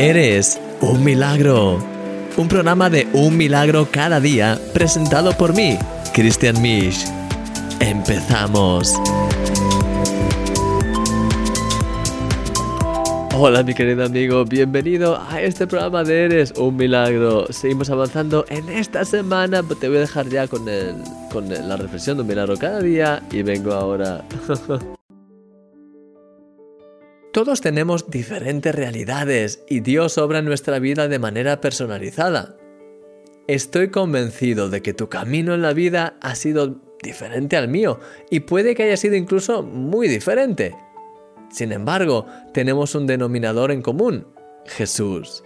Eres un milagro. Un programa de un milagro cada día presentado por mí, Christian Misch. Empezamos. Hola mi querido amigo, bienvenido a este programa de Eres un Milagro. Seguimos avanzando en esta semana, te voy a dejar ya con, el, con la reflexión de un milagro cada día y vengo ahora. Todos tenemos diferentes realidades y Dios obra en nuestra vida de manera personalizada. Estoy convencido de que tu camino en la vida ha sido diferente al mío y puede que haya sido incluso muy diferente. Sin embargo, tenemos un denominador en común, Jesús.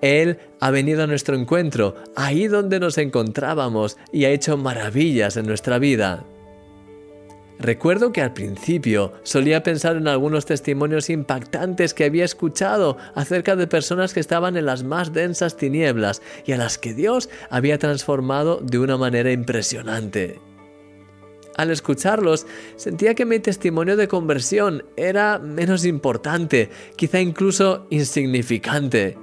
Él ha venido a nuestro encuentro, ahí donde nos encontrábamos, y ha hecho maravillas en nuestra vida. Recuerdo que al principio solía pensar en algunos testimonios impactantes que había escuchado acerca de personas que estaban en las más densas tinieblas y a las que Dios había transformado de una manera impresionante. Al escucharlos, sentía que mi testimonio de conversión era menos importante, quizá incluso insignificante.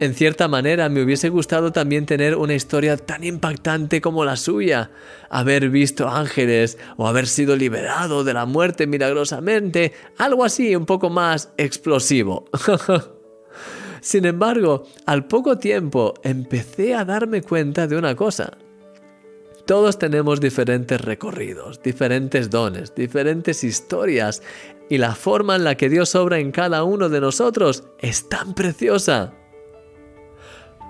En cierta manera me hubiese gustado también tener una historia tan impactante como la suya, haber visto ángeles o haber sido liberado de la muerte milagrosamente, algo así un poco más explosivo. Sin embargo, al poco tiempo empecé a darme cuenta de una cosa. Todos tenemos diferentes recorridos, diferentes dones, diferentes historias, y la forma en la que Dios obra en cada uno de nosotros es tan preciosa.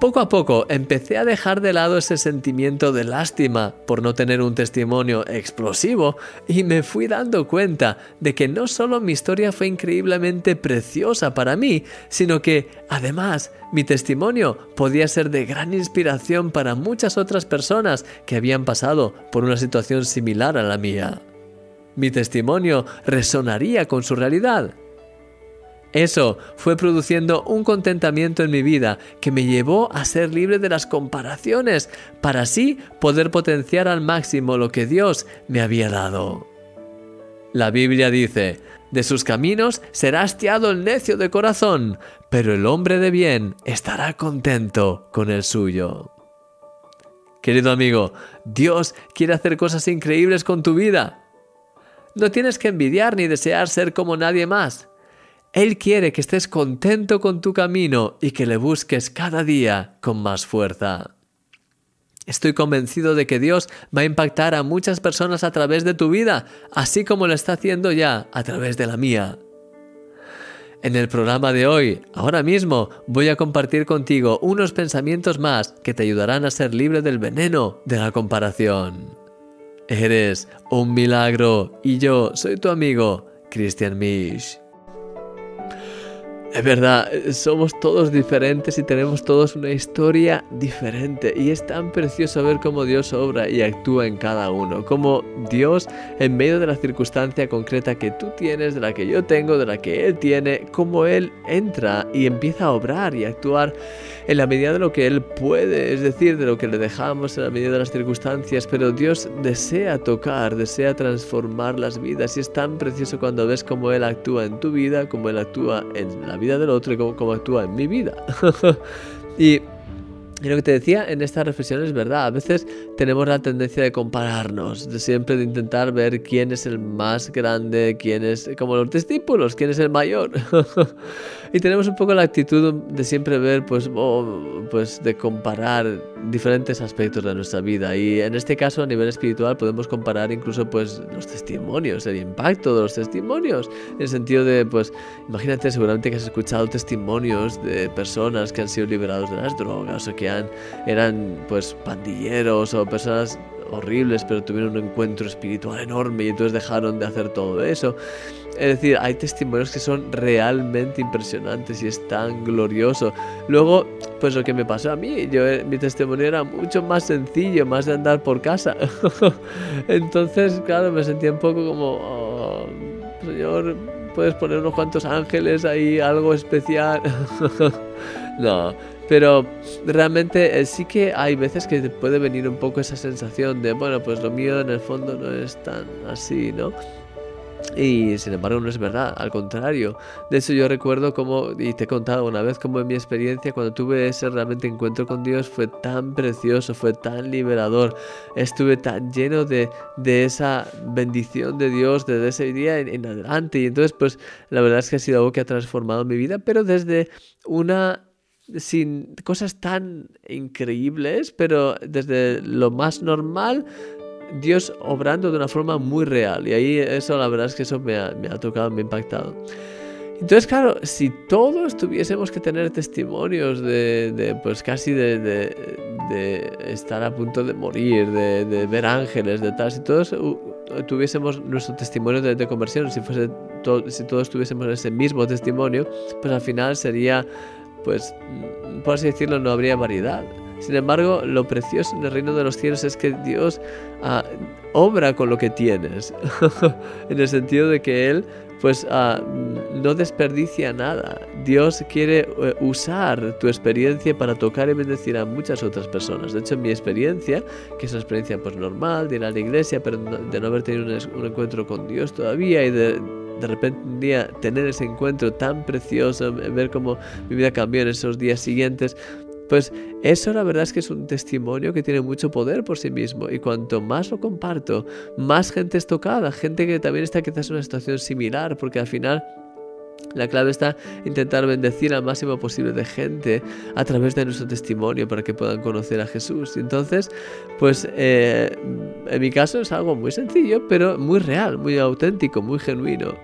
Poco a poco empecé a dejar de lado ese sentimiento de lástima por no tener un testimonio explosivo y me fui dando cuenta de que no solo mi historia fue increíblemente preciosa para mí, sino que además mi testimonio podía ser de gran inspiración para muchas otras personas que habían pasado por una situación similar a la mía. Mi testimonio resonaría con su realidad eso fue produciendo un contentamiento en mi vida que me llevó a ser libre de las comparaciones para así poder potenciar al máximo lo que Dios me había dado. La Biblia dice, de sus caminos será hastiado el necio de corazón, pero el hombre de bien estará contento con el suyo. Querido amigo, Dios quiere hacer cosas increíbles con tu vida. No tienes que envidiar ni desear ser como nadie más. Él quiere que estés contento con tu camino y que le busques cada día con más fuerza. Estoy convencido de que Dios va a impactar a muchas personas a través de tu vida, así como lo está haciendo ya a través de la mía. En el programa de hoy, ahora mismo, voy a compartir contigo unos pensamientos más que te ayudarán a ser libre del veneno de la comparación. Eres un milagro y yo soy tu amigo, Christian Misch. Es verdad, somos todos diferentes y tenemos todos una historia diferente. Y es tan precioso ver cómo Dios obra y actúa en cada uno, cómo Dios en medio de la circunstancia concreta que tú tienes, de la que yo tengo, de la que Él tiene, cómo Él entra y empieza a obrar y actuar en la medida de lo que Él puede, es decir, de lo que le dejamos en la medida de las circunstancias, pero Dios desea tocar, desea transformar las vidas y es tan precioso cuando ves cómo Él actúa en tu vida, cómo Él actúa en la vida del otro y cómo, actúa en mi vida. y y lo que te decía en esta reflexión es verdad, a veces tenemos la tendencia de compararnos, de siempre de intentar ver quién es el más grande, quién es, como los discípulos, quién es el mayor. y tenemos un poco la actitud de siempre ver, pues, pues de comparar diferentes aspectos de nuestra vida. Y en este caso, a nivel espiritual, podemos comparar incluso, pues, los testimonios, el impacto de los testimonios, en el sentido de, pues, imagínate, seguramente que has escuchado testimonios de personas que han sido liberados de las drogas o que eran pues pandilleros o personas horribles, pero tuvieron un encuentro espiritual enorme y entonces dejaron de hacer todo eso. Es decir, hay testimonios que son realmente impresionantes y es tan glorioso. Luego, pues lo que me pasó a mí, yo, eh, mi testimonio era mucho más sencillo, más de andar por casa. Entonces, claro, me sentía un poco como, oh, Señor, puedes poner unos cuantos ángeles ahí, algo especial. no, pero realmente eh, sí que hay veces que te puede venir un poco esa sensación de, bueno, pues lo mío en el fondo no es tan así, ¿no? Y sin embargo no es verdad, al contrario. De hecho yo recuerdo como, y te he contado una vez, como en mi experiencia cuando tuve ese realmente encuentro con Dios fue tan precioso, fue tan liberador, estuve tan lleno de, de esa bendición de Dios desde ese día en, en adelante. Y entonces pues la verdad es que ha sido algo que ha transformado mi vida, pero desde una sin cosas tan increíbles, pero desde lo más normal Dios obrando de una forma muy real. Y ahí eso, la verdad es que eso me ha, tocado, me ha impactado. Entonces, claro, si todos tuviésemos que tener testimonios de, pues casi de, estar a punto de morir, de, ver ángeles, de tal, si todos tuviésemos nuestro testimonio de, conversión, si, fuese si todos tuviésemos ese mismo testimonio, pues al final sería, pues, por así decirlo, no habría variedad. Sin embargo, lo precioso en el reino de los cielos es que Dios ah, obra con lo que tienes, en el sentido de que Él pues ah, no desperdicia nada. Dios quiere eh, usar tu experiencia para tocar y bendecir a muchas otras personas. De hecho, mi experiencia, que es una experiencia pues normal de ir a la iglesia, pero de no haber tenido un, encuentro con Dios todavía y de de repente un día tener ese encuentro tan precioso, ver cómo mi vida cambió en esos días siguientes, pues eso la verdad es que es un testimonio que tiene mucho poder por sí mismo. Y cuanto más lo comparto, más gente es tocada, gente que también está quizás en una situación similar, porque al final la clave está intentar bendecir al máximo posible de gente a través de nuestro testimonio para que puedan conocer a Jesús. Y entonces, pues eh, en mi caso es algo muy sencillo, pero muy real, muy auténtico, muy genuino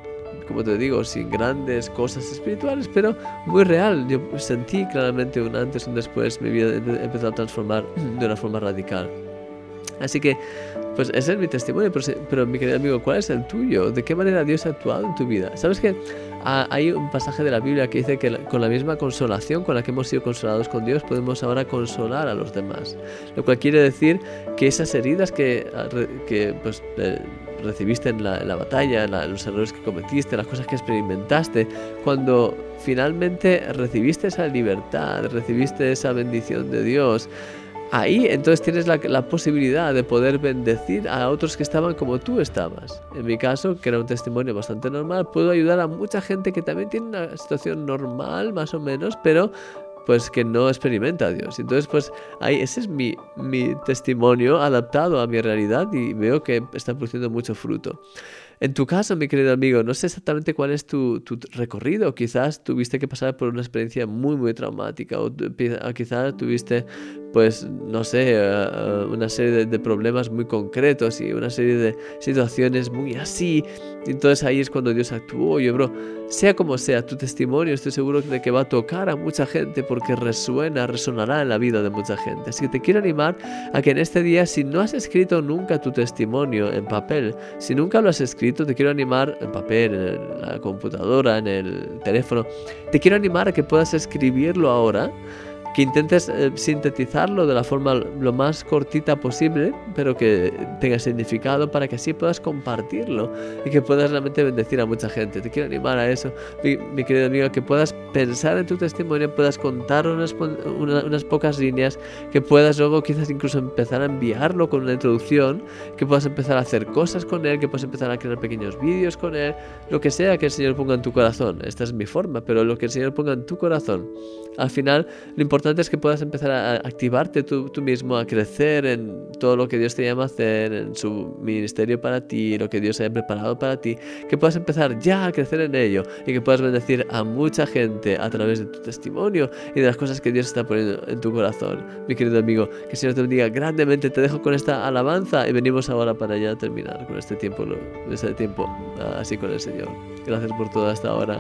como te digo, sin grandes cosas espirituales, pero muy real. Yo sentí claramente un antes y un después, mi vida empezó a transformar de una forma radical. Así que, pues ese es mi testimonio, pero, pero, mi querido amigo, ¿cuál es el tuyo? ¿De qué manera Dios ha actuado en tu vida? ¿Sabes que ah, hay un pasaje de la Biblia que dice que con la misma consolación con la que hemos sido consolados con Dios, podemos ahora consolar a los demás? Lo cual quiere decir que esas heridas que, ah, que pues, eh, recibiste en la, batalla, los errores que cometiste, las cosas que experimentaste, cuando finalmente recibiste esa libertad, recibiste esa bendición de Dios, ahí entonces tienes la, posibilidad de poder bendecir a otros que estaban como tú estabas. En mi caso, que era un testimonio bastante normal, puedo ayudar a mucha gente que también tiene una situación normal, más o menos, pero pues que no experimenta a Dios. Entonces, pues ahí ese es mi, mi testimonio adaptado a mi realidad y veo que está produciendo mucho fruto. En tu caso, mi querido amigo, no sé exactamente cuál es tu, tu, recorrido. Quizás tuviste que pasar por una experiencia muy, muy traumática o, quizás tuviste pues no sé, eh, eh, una serie de, problemas muy concretos y una serie de situaciones muy así. Entonces ahí es cuando Dios actuó. Yo, bro, sea como sea, tu testimonio estoy seguro de que va a tocar a mucha gente porque resuena, resonará en la vida de mucha gente. Así que te quiero animar a que en este día, si no has escrito nunca tu testimonio en papel, si nunca lo has escrito, te quiero animar en papel, en la computadora, en el teléfono, te quiero animar a que puedas escribirlo ahora que intentes eh, sintetizarlo de la forma lo más cortita posible, pero que tenga significado para que así puedas compartirlo y que puedas realmente bendecir a mucha gente. Te quiero animar a eso, mi, querido amigo, que puedas pensar en tu testimonio, puedas contar unas, unas pocas líneas, que puedas luego quizás incluso empezar a enviarlo con una introducción, que puedas empezar a hacer cosas con él, que puedas empezar a crear pequeños vídeos con él, lo que sea que el Señor ponga en tu corazón. Esta es mi forma, pero lo que el Señor ponga en tu corazón. Al final, lo importante importante es que puedas empezar a activarte tú, tú, mismo, a crecer en todo lo que Dios te llama a hacer, en su ministerio para ti, lo que Dios haya preparado para ti, que puedas empezar ya a crecer en ello y que puedas bendecir a mucha gente a través de tu testimonio y de las cosas que Dios está poniendo en tu corazón. Mi querido amigo, que el Señor te bendiga grandemente. Te dejo con esta alabanza y venimos ahora para ya terminar con este tiempo, este tiempo así con el Señor. Gracias por toda esta hora.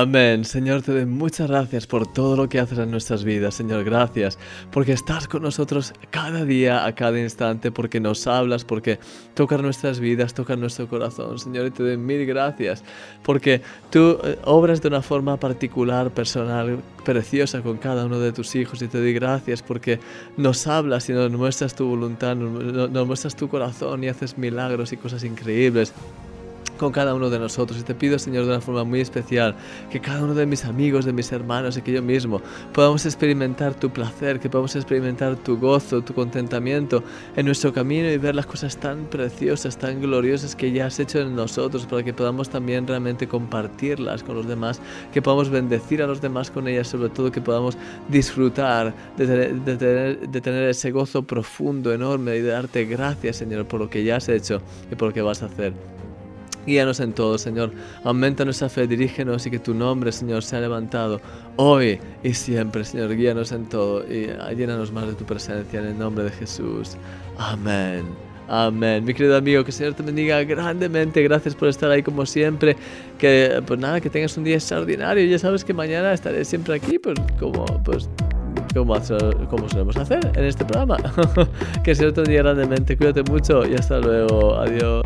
Amén. Señor, te doy muchas gracias por todo lo que haces en nuestras vidas. Señor, gracias porque estás con nosotros cada día, a cada instante, porque nos hablas, porque tocas nuestras vidas, tocas nuestro corazón. Señor, te doy mil gracias porque tú eh, obras de una forma particular, personal, preciosa con cada uno de tus hijos. Y te doy gracias porque nos hablas y nos muestras tu voluntad, nos muestras tu corazón y haces milagros y cosas increíbles con cada uno de nosotros. Y te pido, Señor, de una forma muy especial, que cada uno de mis amigos, de mis hermanos y que yo mismo podamos experimentar tu placer, que podamos experimentar tu gozo, tu contentamiento en nuestro camino y ver las cosas tan preciosas, tan gloriosas que ya has hecho en nosotros, para que podamos también realmente compartirlas con los demás, que podamos bendecir a los demás con ellas, sobre todo que podamos disfrutar de tener, ese gozo profundo, enorme y de darte gracias, Señor, por lo que ya has hecho y por lo que vas a hacer. Guíanos en todo, Señor. Aumenta nuestra fe, dirígenos y que tu nombre, Señor, sea levantado hoy y siempre, Señor. Guíanos en todo y llénanos más de tu presencia en el nombre de Jesús. Amén. Amén. Mi querido amigo, que el Señor te bendiga grandemente. Gracias por estar ahí como siempre. Que, pues nada, que tengas un día extraordinario. Ya sabes que mañana estaré siempre aquí, pues como, pues como, como solemos hacer en este programa. que el Señor te bendiga grandemente. Cuídate mucho y hasta luego. Adiós.